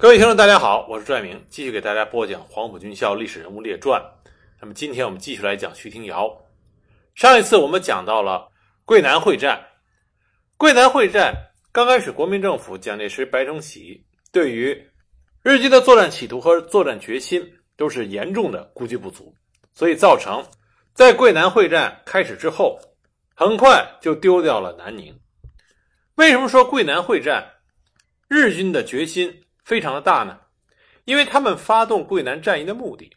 各位听众，大家好，我是朱爱明，继续给大家播讲《黄埔军校历史人物列传》。那么今天我们继续来讲徐廷瑶。上一次我们讲到了桂南会战，桂南会战刚开始，国民政府蒋介石、白崇禧对于日军的作战企图和作战决心都是严重的估计不足，所以造成在桂南会战开始之后，很快就丢掉了南宁。为什么说桂南会战日军的决心非常的大呢？因为他们发动桂南战役的目的，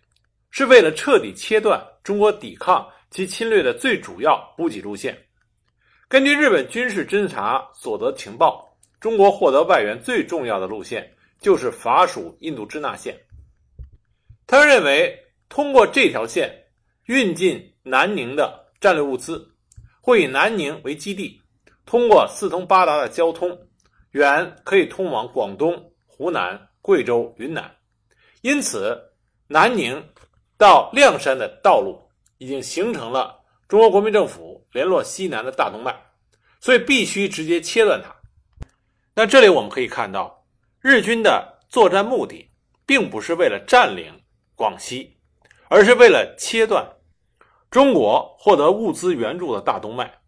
是为了彻底切断中国抵抗其侵略的最主要补给路线。根据日本军事侦察所得情报，中国获得外援最重要的路线就是法属印度支那线。他认为，通过这条线运进南宁的战略物资，会以南宁为基地。通过四通八达的交通，远可以通往广东、湖南、贵州、云南，因此南宁到亮山的道路已经形成了中国国民政府联络西南的大动脉，所以必须直接切断它。那这里我们可以看到，日军的作战目的并不是为了占领广西，而是为了切断中国获得物资援助的大动脉。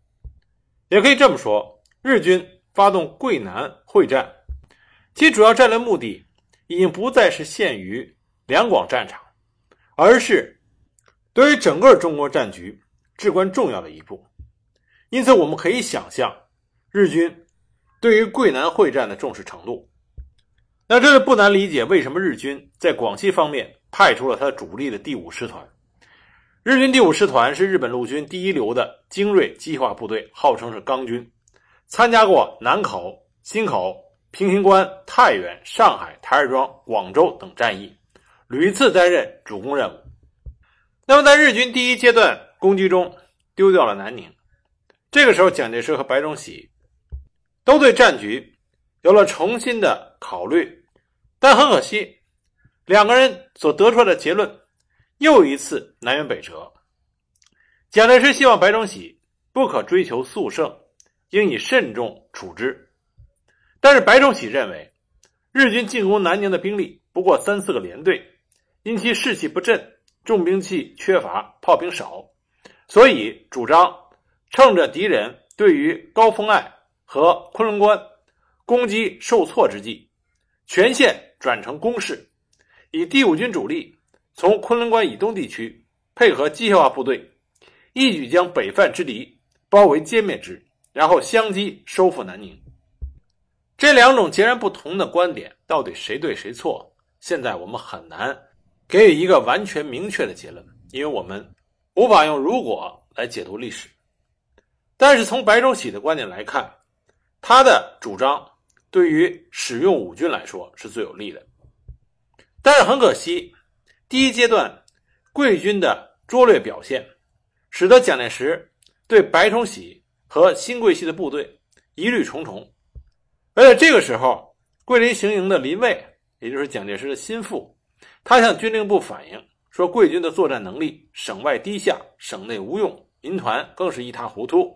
也可以这么说，日军发动桂南会战，其主要战略目的已经不再是限于两广战场，而是对于整个中国战局至关重要的一步。因此，我们可以想象日军对于桂南会战的重视程度。那这就不难理解为什么日军在广西方面派出了他主力的第五师团。日军第五师团是日本陆军第一流的精锐机械化部队，号称是钢军，参加过南口、忻口、平型关、太原、上海、台儿庄、广州等战役，屡次担任主攻任务。那么，在日军第一阶段攻击中丢掉了南宁，这个时候，蒋介石和白崇禧都对战局有了重新的考虑，但很可惜，两个人所得出来的结论。又一次南辕北辙。蒋介石希望白崇禧不可追求速胜，应以慎重处之。但是白崇禧认为，日军进攻南宁的兵力不过三四个连队，因其士气不振，重兵器缺乏，炮兵少，所以主张趁着敌人对于高峰隘和昆仑关攻击受挫之际，全线转成攻势，以第五军主力。从昆仑关以东地区配合机械化部队，一举将北犯之敌包围歼灭之，然后相机收复南宁。这两种截然不同的观点，到底谁对谁错？现在我们很难给予一个完全明确的结论，因为我们无法用“如果”来解读历史。但是从白崇禧的观点来看，他的主张对于使用五军来说是最有利的。但是很可惜。第一阶段，桂军的拙劣表现，使得蒋介石对白崇禧和新桂系的部队疑虑重重。而且这个时候，桂林行营的林蔚，也就是蒋介石的心腹，他向军令部反映说，桂军的作战能力省外低下，省内无用，民团更是一塌糊涂。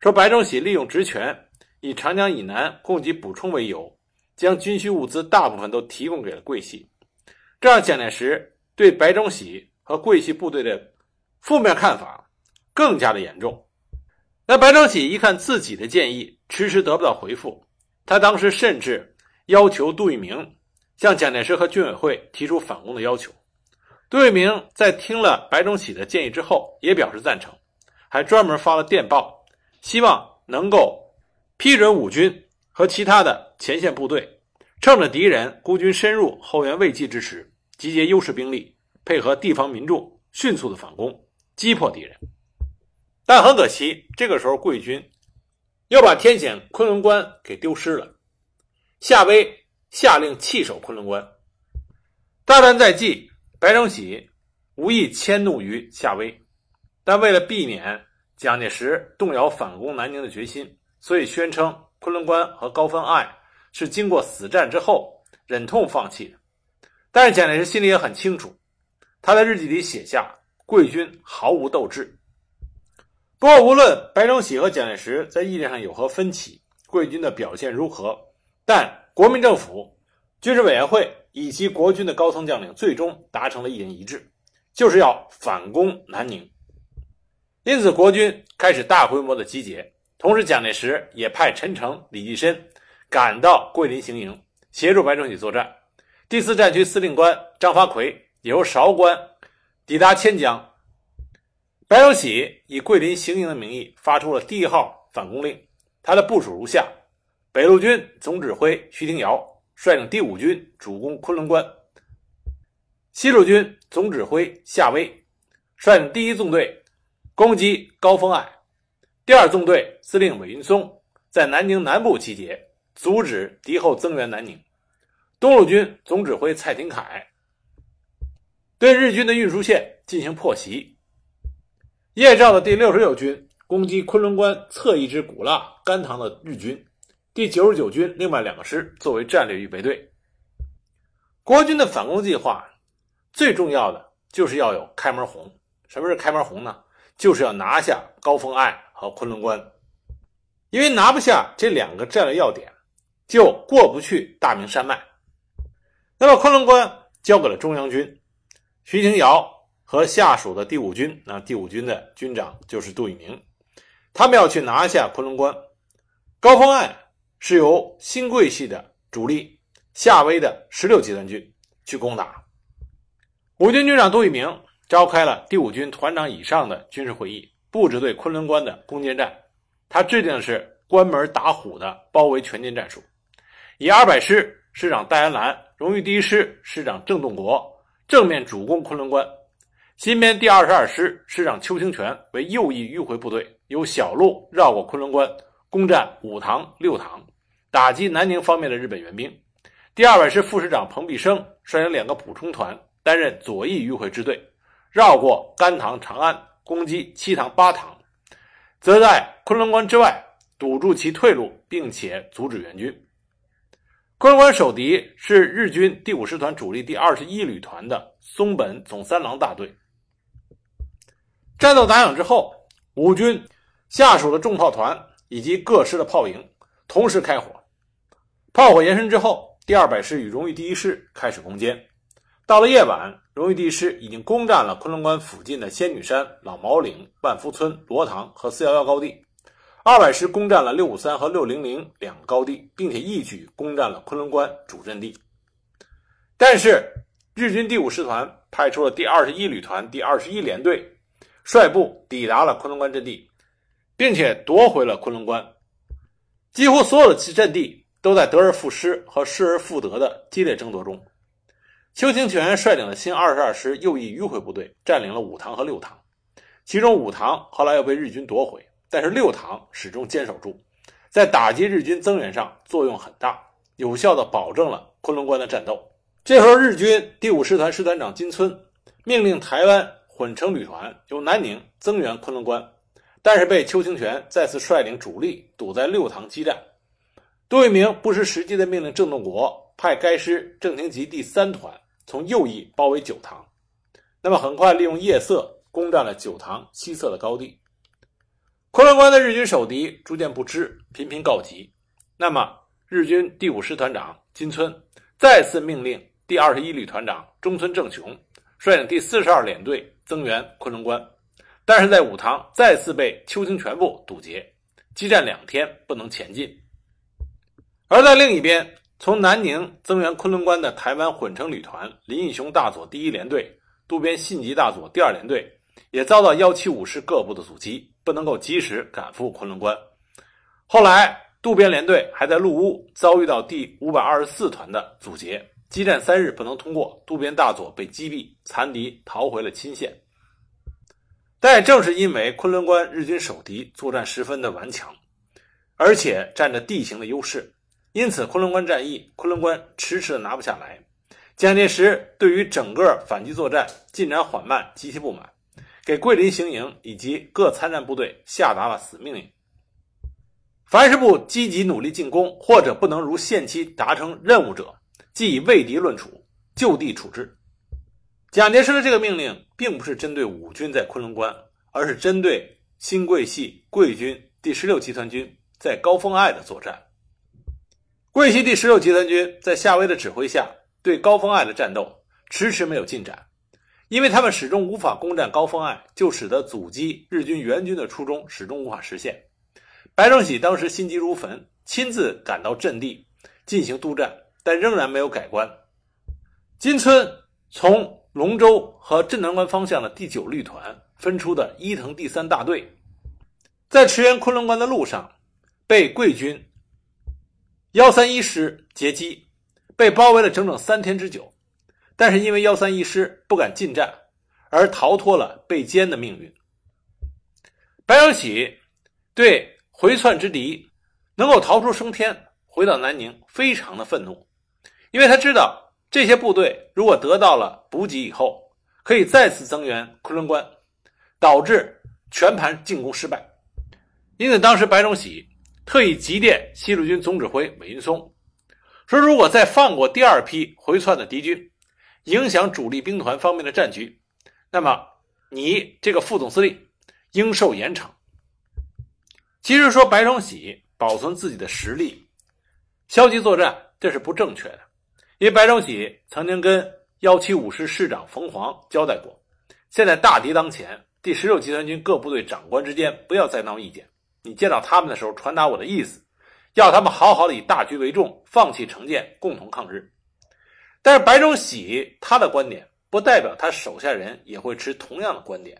说白崇禧利用职权，以长江以南供给补充为由，将军需物资大部分都提供给了桂系，这让蒋介石。对白崇禧和桂系部队的负面看法更加的严重。那白崇禧一看自己的建议迟迟得不到回复，他当时甚至要求杜聿明向蒋介石和军委会提出反攻的要求。杜聿明在听了白崇禧的建议之后，也表示赞成，还专门发了电报，希望能够批准五军和其他的前线部队，趁着敌人孤军深入、后援未济之时。集结优势兵力，配合地方民众，迅速的反攻，击破敌人。但很可惜，这个时候桂军又把天险昆仑关给丢失了。夏威下令弃守昆仑关。大战在即，白崇禧无意迁怒于夏威，但为了避免蒋介石动摇反攻南宁的决心，所以宣称昆仑关和高分隘是经过死战之后忍痛放弃的。但是蒋介石心里也很清楚，他在日记里写下：“贵军毫无斗志。”不过，无论白崇禧和蒋介石在意见上有何分歧，桂军的表现如何，但国民政府军事委员会以及国军的高层将领最终达成了一人一致，就是要反攻南宁。因此，国军开始大规模的集结，同时蒋介石也派陈诚、李济深赶到桂林行营，协助白崇禧作战。第四战区司令官张发奎也由韶关抵达千江。白崇禧以桂林行营的名义发出了第一号反攻令，他的部署如下：北路军总指挥徐廷瑶率领第五军主攻昆仑关；西路军总指挥夏威率领第一纵队攻击高峰隘；第二纵队司令韦云松在南宁南部集结，阻止敌后增援南宁；东路军总指挥蔡廷锴对日军的运输线进行破袭。叶兆的第六十六军攻击昆仑关侧翼之古腊甘棠的日军，第九十九军另外两个师作为战略预备队。国军的反攻计划最重要的就是要有开门红。什么是开门红呢？就是要拿下高峰隘和昆仑关。因为拿不下这两个战略要点，就过不去大明山脉。那么昆仑关交给了中央军，徐廷瑶。和下属的第五军，那第五军的军长就是杜聿明，他们要去拿下昆仑关。高峰案是由新桂系的主力夏威的十六集团军去攻打。五军军长杜聿明召开了第五军团长以上的军事会议，布置对昆仑关的攻坚战。他制定的是关门打虎的包围全歼战术，以二百师师长戴安澜、荣誉第一师师长郑洞国正面主攻昆仑关。新编第二十二师师长邱清泉为右翼迂回部队，由小路绕过昆仑关，攻占五塘、六塘，打击南宁方面的日本援兵。第二百师副师长彭必生率领两个补充团，担任左翼迂回支队，绕过甘塘、长安，攻击七塘、八塘，则在昆仑关之外堵住其退路，并且阻止援军。昆仑关守敌是日军第五师团主力第二十一旅团的松本总三郎大队。战斗打响之后，五军下属的重炮团以及各师的炮营同时开火，炮火延伸之后，第二百师与荣誉第一师开始攻坚。到了夜晚，荣誉第一师已经攻占了昆仑关附近的仙女山、老毛岭、万福村、罗塘和四幺幺高地；二百师攻占了六五三和六零零两个高地，并且一举攻占了昆仑关主阵地。但是，日军第五师团派出了第二十一旅团第二十一联队。率部抵达了昆仑关阵地，并且夺回了昆仑关。几乎所有的阵地都在得而复失和失而复得的激烈争夺中。邱清泉率领的新二十二师右翼迂回部队占领了五塘和六塘，其中五塘后来又被日军夺回，但是六塘始终坚守住，在打击日军增援上作用很大，有效地保证了昆仑关的战斗。这时候，日军第五师团师团长金村命令台湾。混成旅团由南宁增援昆仑关，但是被邱清泉再次率领主力堵在六塘激战。杜聿明不失时机的命令郑洞国派该师郑廷吉第三团从右翼包围九塘，那么很快利用夜色攻占了九塘西侧的高地。昆仑关的日军守敌逐渐不支，频频告急。那么日军第五师团长金村再次命令第二十一旅团长中村正雄率领第四十二联队。增援昆仑关，但是在五塘再次被邱清泉部堵截，激战两天不能前进。而在另一边，从南宁增援昆仑关的台湾混成旅团林义雄大佐第一联队、渡边信吉大佐第二联队，也遭到幺七五师各部的阻击，不能够及时赶赴昆仑关。后来，渡边联队还在陆屋遭遇到第五百二十四团的阻截。激战三日不能通过，渡边大佐被击毙，残敌逃回了钦县。但也正是因为昆仑关日军守敌作战十分的顽强，而且占着地形的优势，因此昆仑关战役，昆仑关迟迟的拿不下来。蒋介石对于整个反击作战进展缓慢极其不满，给桂林行营以及各参战部队下达了死命令：凡是不积极努力进攻，或者不能如限期达成任务者。即以畏敌论处，就地处置。蒋介石的这个命令，并不是针对五军在昆仑关，而是针对新桂系桂军第十六集团军在高峰隘的作战。桂系第十六集团军在夏威的指挥下，对高峰隘的战斗迟迟没有进展，因为他们始终无法攻占高峰隘，就使得阻击日军援军的初衷始终无法实现。白崇禧当时心急如焚，亲自赶到阵地进行督战，但仍然没有改观。金村从龙州和镇南关方向的第九旅团分出的伊藤第三大队，在驰援昆仑关的路上，被桂军。幺三一师截击，被包围了整整三天之久，但是因为幺三一师不敢进战，而逃脱了被歼的命运。白崇禧对回窜之敌能够逃出升天，回到南宁，非常的愤怒，因为他知道这些部队如果得到了补给以后，可以再次增援昆仑关，导致全盘进攻失败。因此，当时白崇禧。特意急电西路军总指挥韦云松，说：“如果再放过第二批回窜的敌军，影响主力兵团方面的战局，那么你这个副总司令应受严惩。”其实说白崇禧保存自己的实力，消极作战，这是不正确的。因为白崇禧曾经跟幺七五师师长冯黄交代过，现在大敌当前，第十六集团军各部队长官之间不要再闹意见。你见到他们的时候，传达我的意思，要他们好好的以大局为重，放弃成见，共同抗日。但是白崇禧他的观点，不代表他手下人也会持同样的观点。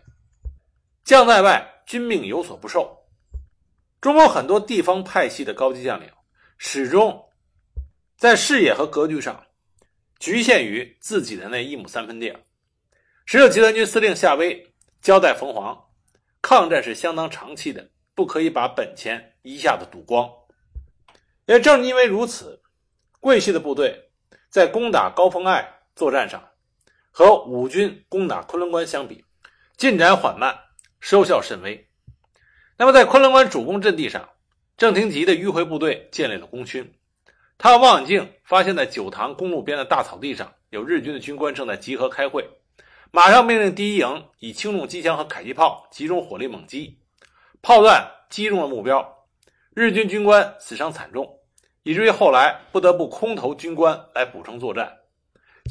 将在外，军命有所不受。中国很多地方派系的高级将领，始终在视野和格局上局限于自己的那一亩三分地。十六集团军司令夏威交代冯黄，抗战是相当长期的。不可以把本钱一下子赌光。也正因为如此，桂系的部队在攻打高峰隘作战上，和五军攻打昆仑关相比，进展缓慢，收效甚微。那么，在昆仑关主攻阵地上，郑廷吉的迂回部队建立了功勋。他望远镜发现，在九塘公路边的大草地上，有日军的军官正在集合开会，马上命令第一营以轻重机枪和迫击炮集中火力猛击。炮弹击中了目标，日军军官死伤惨重，以至于后来不得不空投军官来补充作战。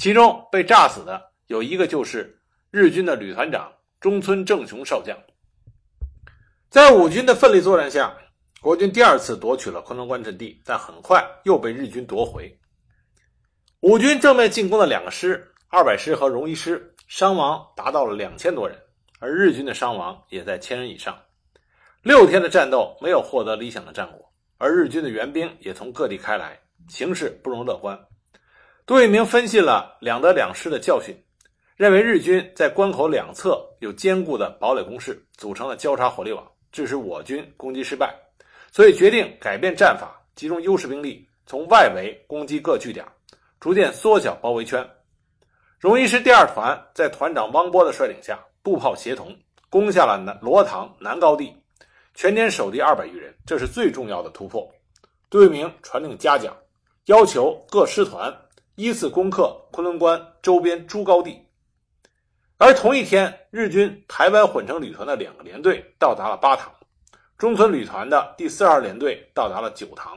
其中被炸死的有一个就是日军的旅团长中村正雄少将。在五军的奋力作战下，国军第二次夺取了昆仑关阵地，但很快又被日军夺回。五军正面进攻的两个师，二百师和荣一师，伤亡达到了两千多人，而日军的伤亡也在千人以上。六天的战斗没有获得理想的战果，而日军的援兵也从各地开来，形势不容乐观。杜聿明分析了两德两失的教训，认为日军在关口两侧有坚固的堡垒工事，组成了交叉火力网，致使我军攻击失败，所以决定改变战法，集中优势兵力从外围攻击各据点，逐渐缩小包围圈。荣一师第二团在团长汪波的率领下，步炮协同攻下了南罗塘南高地。全天守敌二百余人，这是最重要的突破。杜聿明传令嘉奖，要求各师团依次攻克昆仑关周边诸高地。而同一天，日军台湾混成旅团的两个连队到达了八塘，中村旅团的第四十二联队到达了九塘。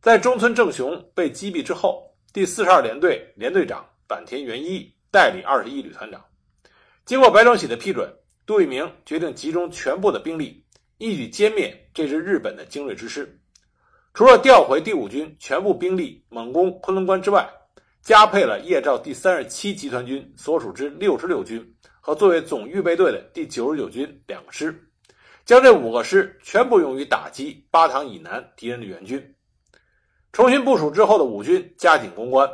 在中村正雄被击毙之后，第四十二联队联队长坂田元一代理二十一旅团长。经过白崇禧的批准，杜聿明决定集中全部的兵力。一举歼灭这支日本的精锐之师，除了调回第五军全部兵力猛攻昆仑关之外，加配了叶兆第三十七集团军所属之六十六军和作为总预备队的第九十九军两个师，将这五个师全部用于打击巴塘以南敌人的援军。重新部署之后的五军加紧攻关，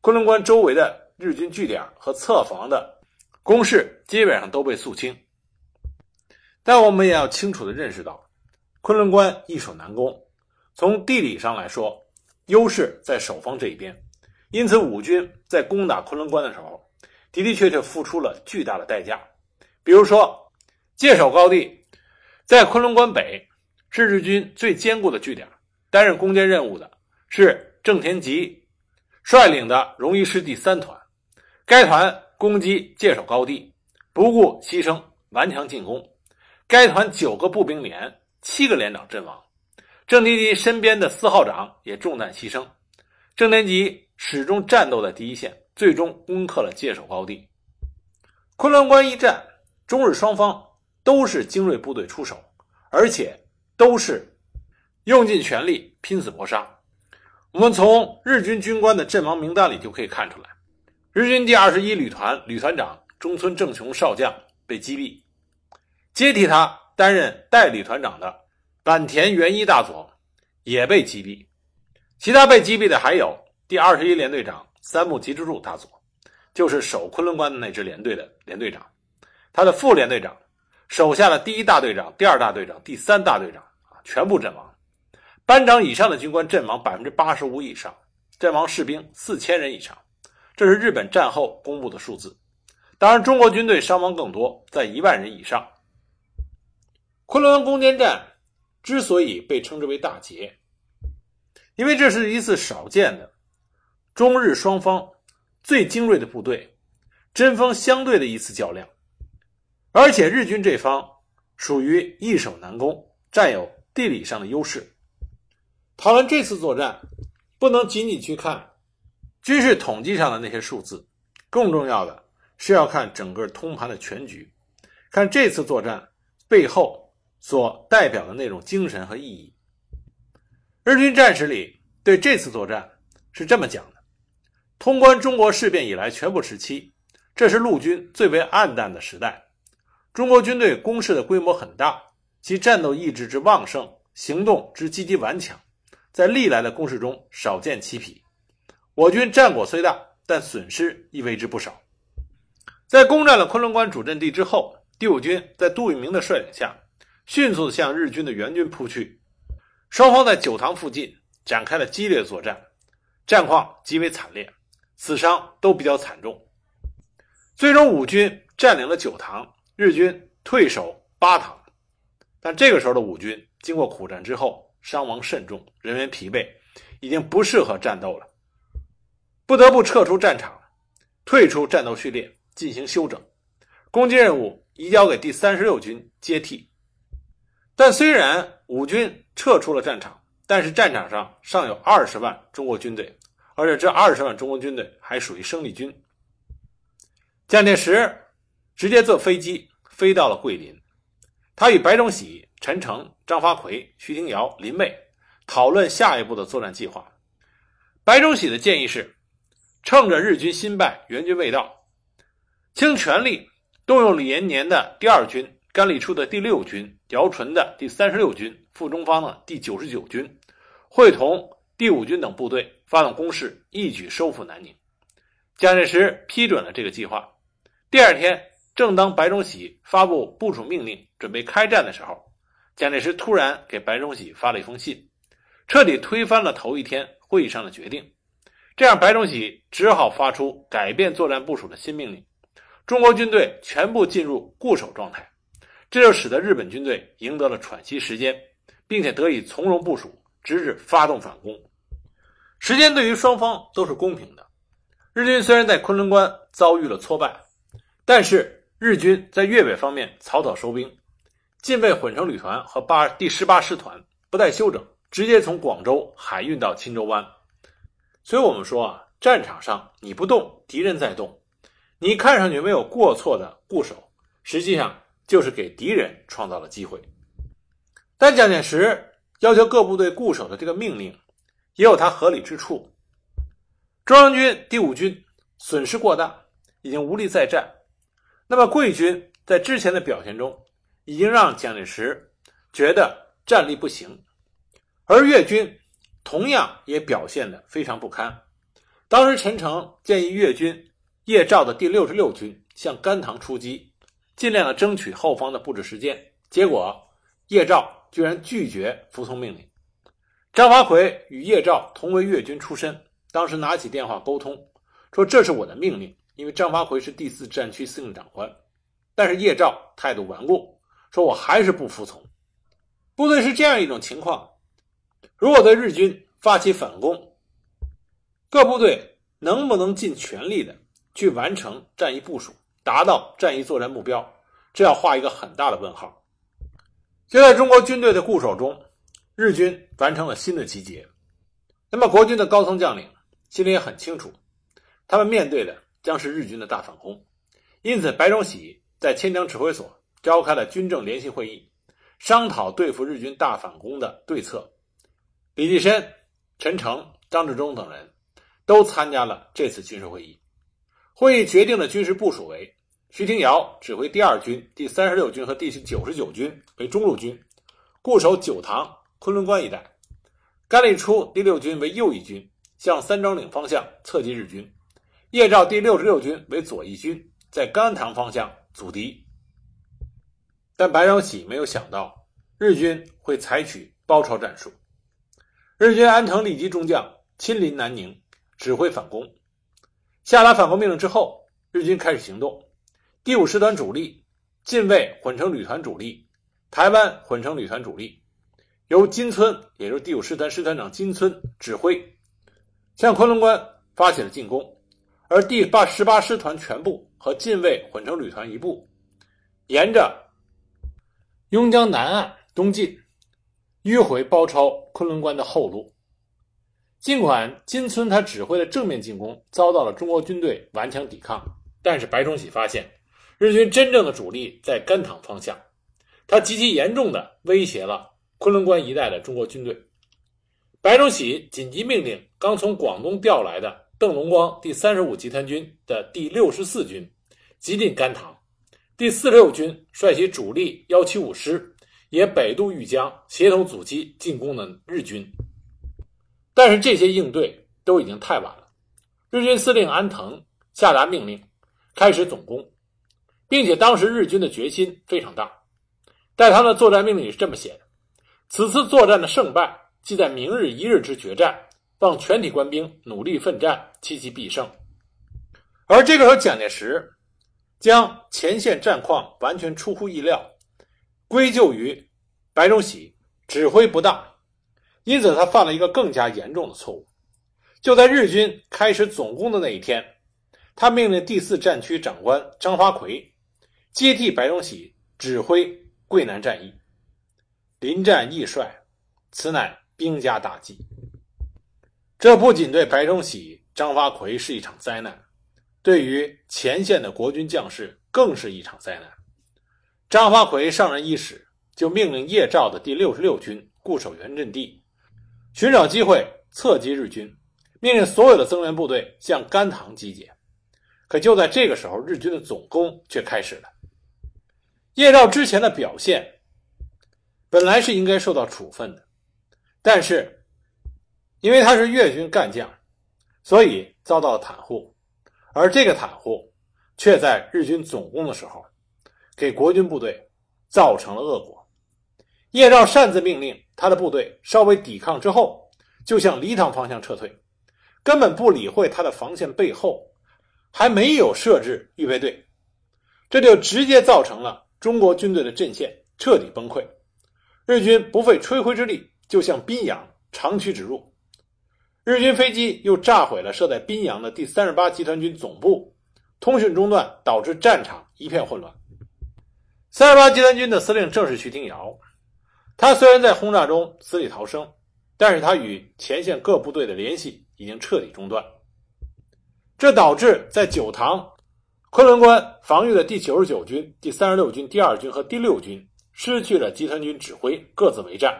昆仑关周围的日军据点和侧防的工事基本上都被肃清。但我们也要清楚地认识到，昆仑关易守难攻。从地理上来说，优势在守方这一边，因此五军在攻打昆仑关的时候，的的确确付出了巨大的代价。比如说，界首高地在昆仑关北，是日军最坚固的据点。担任攻坚任务的是郑田吉率领的荣一师第三团，该团攻击界首高地，不顾牺牲，顽强进攻。该团九个步兵连、七个连长阵亡，郑天吉身边的四号长也中弹牺牲。郑天吉始终战斗在第一线，最终攻克了界首高地。昆仑关一战，中日双方都是精锐部队出手，而且都是用尽全力，拼死搏杀。我们从日军军官的阵亡名单里就可以看出来，日军第二十一旅团旅团长中村正雄少将被击毙，接替他担任代理团长的坂田元一大佐也被击毙。其他被击毙的还有第二十一联队长三木吉之助大佐，就是守昆仑关的那支连队的连队长，他的副连队长，手下的第一大队长、第二大队长、第三大队长啊，全部阵亡。班长以上的军官阵亡百分之八十五以上，阵亡士兵四千人以上，这是日本战后公布的数字。当然，中国军队伤亡更多，在一万人以上。昆仑攻坚战之所以被称之为大捷，因为这是一次少见的中日双方最精锐的部队针锋相对的一次较量，而且日军这方属于易守难攻，占有地理上的优势。讨论这次作战，不能仅仅去看军事统计上的那些数字，更重要的是要看整个通盘的全局，看这次作战背后所代表的那种精神和意义。日军战史里对这次作战是这么讲的：通关中国事变以来全部时期，这是陆军最为暗淡的时代。中国军队攻势的规模很大，其战斗意志之旺盛，行动之积极顽强。在历来的攻势中少见其匹，我军战果虽大，但损失亦为之不少。在攻占了昆仑关主阵地之后，第五军在杜聿明的率领下，迅速向日军的援军扑去。双方在九塘附近展开了激烈作战，战况极为惨烈，死伤都比较惨重。最终，五军占领了九塘，日军退守八塘。但这个时候的五军经过苦战之后，伤亡甚重，人员疲惫，已经不适合战斗了，不得不撤出战场，退出战斗序列进行休整，攻击任务移交给第三十六军接替。但虽然五军撤出了战场，但是战场上尚有二十万中国军队，而且这二十万中国军队还属于生力军。蒋介石直接坐飞机飞到了桂林，他与白崇禧。陈诚、张发奎、徐廷瑶、林蔚讨论下一步的作战计划。白崇禧的建议是：趁着日军新败、援军未到，倾全力动用李延年的第二军、甘立初的第六军、姚纯的第三十六军、傅中方的第九十九军，会同第五军等部队发动攻势，一举收复南宁。蒋介石批准了这个计划。第二天，正当白崇禧发布部署命令，准备开战的时候。蒋介石突然给白崇禧发了一封信，彻底推翻了头一天会议上的决定。这样，白崇禧只好发出改变作战部署的新命令：中国军队全部进入固守状态。这就使得日本军队赢得了喘息时间，并且得以从容部署，直至发动反攻。时间对于双方都是公平的。日军虽然在昆仑关遭遇了挫败，但是日军在粤北方面草草收兵。近卫混成旅团和八第十八师团不带休整，直接从广州海运到钦州湾。所以，我们说啊，战场上你不动，敌人在动；你看上去没有过错的固守，实际上就是给敌人创造了机会。但蒋介石要求各部队固守的这个命令，也有它合理之处。中央军第五军损失过大，已经无力再战。那么，桂军在之前的表现中，已经让蒋介石觉得战力不行，而粤军同样也表现得非常不堪。当时陈诚建议粤军叶兆的第六十六军向甘棠出击，尽量的争取后方的布置时间。结果叶兆居然拒绝服从命令。张发奎与叶兆同为粤军出身，当时拿起电话沟通，说这是我的命令，因为张发奎是第四战区司令长官。但是叶兆态度顽固。说我还是不服从，部队是这样一种情况：如果对日军发起反攻，各部队能不能尽全力的去完成战役部署，达到战役作战目标，这要画一个很大的问号。就在中国军队的固守中，日军完成了新的集结。那么，国军的高层将领心里也很清楚，他们面对的将是日军的大反攻。因此，白崇禧在千江指挥所召开了军政联席会议，商讨对付日军大反攻的对策。李济深、陈诚、张治中等人都参加了这次军事会议。会议决定的军事部署为：徐廷瑶指挥第二军、第三十六军和第九十九军为中路军，固守九塘、昆仑关一带。甘立初第六军为右翼军，向三张岭方向侧击日军；叶兆第六十六军为左翼军，在甘塘方向阻敌。但白崇禧没有想到，日军会采取包抄战术。日军安藤利吉中将亲临南宁，指挥反攻。下达反攻命令之后，日军开始行动。第五师团主力、近卫混成旅团主力、台湾混成旅团主力。由金村，也就是第五师团师团长金村指挥，向昆仑关发起了进攻，而第八十八师团全部和近卫混成旅团一部，沿着邕江南岸东进，迂回包抄昆仑关的后路。尽管金村他指挥的正面进攻遭到了中国军队顽强抵抗，但是白崇禧发现日军真正的主力在甘棠方向，他极其严重的威胁了。昆仑关一带的中国军队，白崇禧紧急命令刚从广东调来的邓龙光第三十五集团军的第六十四军急进甘棠，第四十六军率其主力幺七五师也北渡豫江，协同阻击进攻的日军。但是这些应对都已经太晚了。日军司令安藤下达命令，开始总攻，并且当时日军的决心非常大，在他的作战命令里是这么写的。此次作战的胜败，即在明日一日之决战，望全体官兵努力奋战，期其必胜。而这个时候，蒋介石将前线战况完全出乎意料归咎于白崇禧指挥不当，因此他犯了一个更加严重的错误。就在日军开始总攻的那一天，他命令第四战区长官张发奎接替白崇禧指挥桂南战役。临战易帅，此乃兵家大忌。这不仅对白崇禧、张发奎是一场灾难，对于前线的国军将士更是一场灾难。张发奎上任伊始，就命令叶兆的第六十六军固守原阵地，寻找机会侧击日军，命令所有的增援部队向甘棠集结。可就在这个时候，日军的总攻却开始了。叶兆之前的表现。本来是应该受到处分的，但是因为他是粤军干将，所以遭到了袒护，而这个袒护却在日军总攻的时候给国军部队造成了恶果。叶兆擅自命令他的部队稍微抵抗之后，就向黎塘方向撤退，根本不理会他的防线背后还没有设置预备队，这就直接造成了中国军队的阵线彻底崩溃。日军不费吹灰之力就向宾阳长驱直入，日军飞机又炸毁了设在宾阳的第三十八集团军总部，通讯中断，导致战场一片混乱。三十八集团军的司令正是徐廷瑶，他虽然在轰炸中死里逃生，但是他与前线各部队的联系已经彻底中断，这导致在九塘、昆仑关防御的第九十九军、第三十六军第二军和第六军。失去了集团军指挥，各自为战，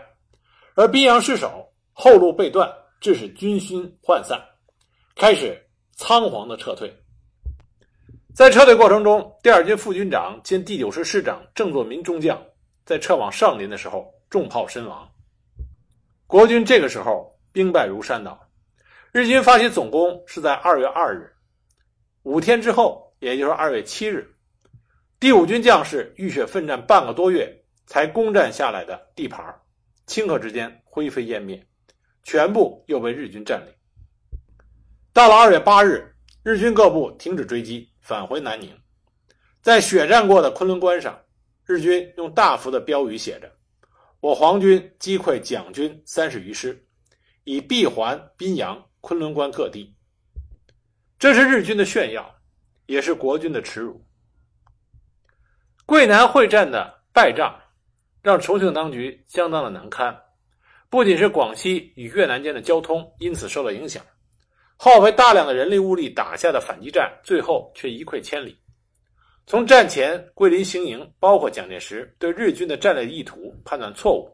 而宾阳失守，后路被断，致使军心涣散，开始仓皇的撤退。在撤退过程中，第二军副军长兼第九师师长郑作民中将在撤往上林的时候中炮身亡。国军这个时候兵败如山倒。日军发起总攻是在二月二日，五天之后，也就是二月七日，第五军将士浴血奋战半个多月。才攻占下来的地盘，顷刻之间灰飞烟灭，全部又被日军占领。到了二月八日，日军各部停止追击，返回南宁。在血战过的昆仑关上，日军用大幅的标语写着：“我皇军击溃蒋军三十余师，以闭环宾阳、昆仑关各地。”这是日军的炫耀，也是国军的耻辱。桂南会战的败仗。让重庆当局相当的难堪，不仅是广西与越南间的交通因此受到影响，耗费大量的人力物力打下的反击战，最后却一溃千里。从战前桂林行营，包括蒋介石对日军的战略意图判断错误。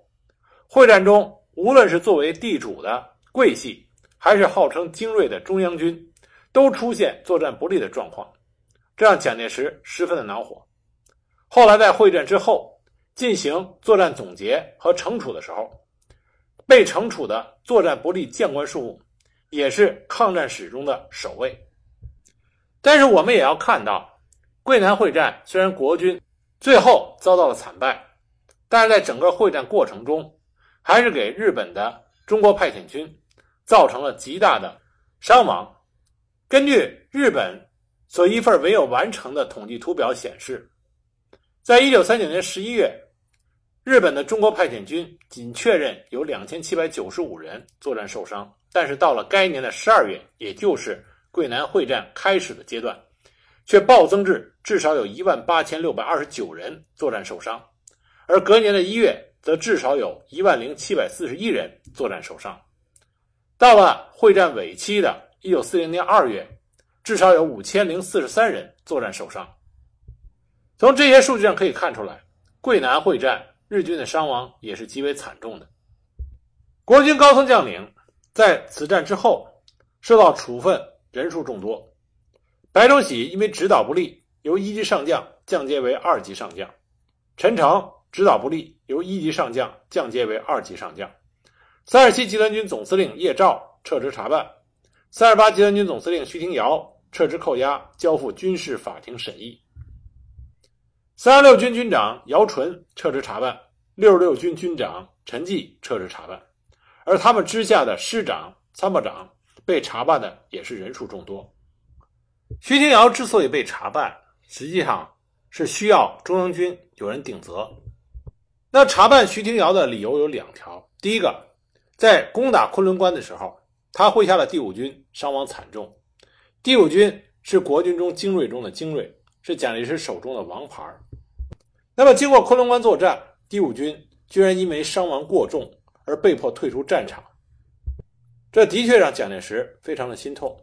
会战中，无论是作为地主的桂系，还是号称精锐的中央军，都出现作战不利的状况，这让蒋介石十分的恼火。后来在会战之后进行作战总结和惩处的时候，被惩处的作战不利将官数目也是抗战史中的首位。但是我们也要看到。桂南会战虽然国军最后遭到了惨败，但是在整个会战过程中，还是给日本的中国派遣军造成了极大的伤亡。根据日本所一份没有完成的统计图表显示，在一九三九年十一月，日本的中国派遣军仅确认有两千七百九十五人作战受伤，但是到了该年的十二月，也就是桂南会战开始的阶段。却暴增至至少有一万八千六百二十九人作战受伤，而隔年的一月，则至少有一万零七百四十一人作战受伤。到了会战尾期的一九四零年二月，至少有五千零四十三人作战受伤。从这些数据上可以看出来，桂南会战日军的伤亡也是极为惨重的。国军高层将领在此战之后受到处分，人数众多。白崇禧因为指导不力，由一级上将降阶为二级上将；陈诚指导不力，由一级上将降阶为二级上将；三十七集团军总司令叶兆撤职查办；三十八集团军总司令徐廷瑶撤职扣押，交付军事法庭审议；三十六军军长姚纯撤职查办；六十六军军长陈济撤职查办，而他们之下的师长、参谋长被查办的也是人数众多。徐廷瑶之所以被查办，实际上是需要中央军有人顶责。那查办徐廷瑶的理由有两条：第一个，在攻打昆仑关的时候，他麾下的第五军伤亡惨重。第五军是国军中精锐中的精锐，是蒋介石手中的王牌。那么，经过昆仑关作战，第五军居然因为伤亡过重而被迫退出战场，这的确让蒋介石非常的心痛。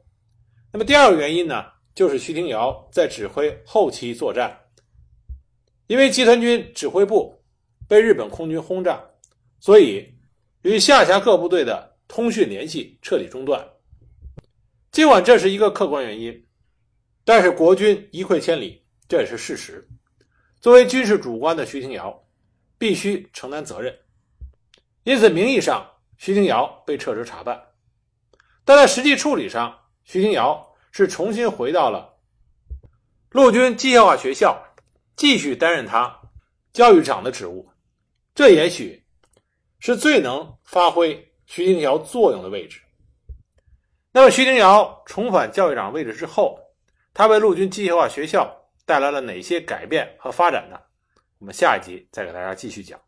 那么，第二个原因呢？就是徐廷瑶在指挥后期作战，因为集团军指挥部被日本空军轰炸，所以与下辖各部队的通讯联系彻底中断。尽管这是一个客观原因，但是国军一溃千里，这也是事实。作为军事主官的徐廷瑶必须承担责任，因此名义上徐廷瑶被撤职查办，但在实际处理上，徐廷瑶。是重新回到了陆军机械化学校，继续担任他教育长的职务。这也许是最能发挥徐廷瑶作用的位置。那么，徐廷瑶重返教育长位置之后，他为陆军机械化学校带来了哪些改变和发展呢？我们下一集再给大家继续讲。